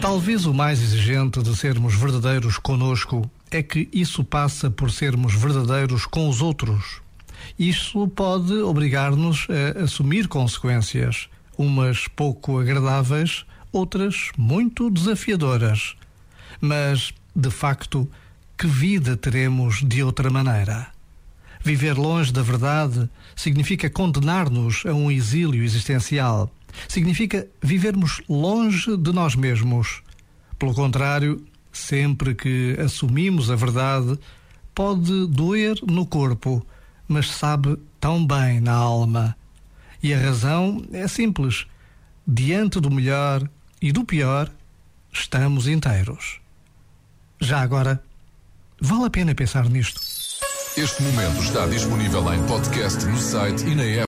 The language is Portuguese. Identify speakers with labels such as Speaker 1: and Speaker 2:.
Speaker 1: Talvez o mais exigente de sermos verdadeiros conosco é que isso passa por sermos verdadeiros com os outros. Isso pode obrigar-nos a assumir consequências, umas pouco agradáveis, outras muito desafiadoras. Mas, de facto, que vida teremos de outra maneira? Viver longe da verdade significa condenar-nos a um exílio existencial. Significa vivermos longe de nós mesmos. Pelo contrário, Sempre que assumimos a verdade, pode doer no corpo, mas sabe tão bem na alma. E a razão é simples: diante do melhor e do pior, estamos inteiros. Já agora, vale a pena pensar nisto.
Speaker 2: Este momento está disponível em podcast no site e na app.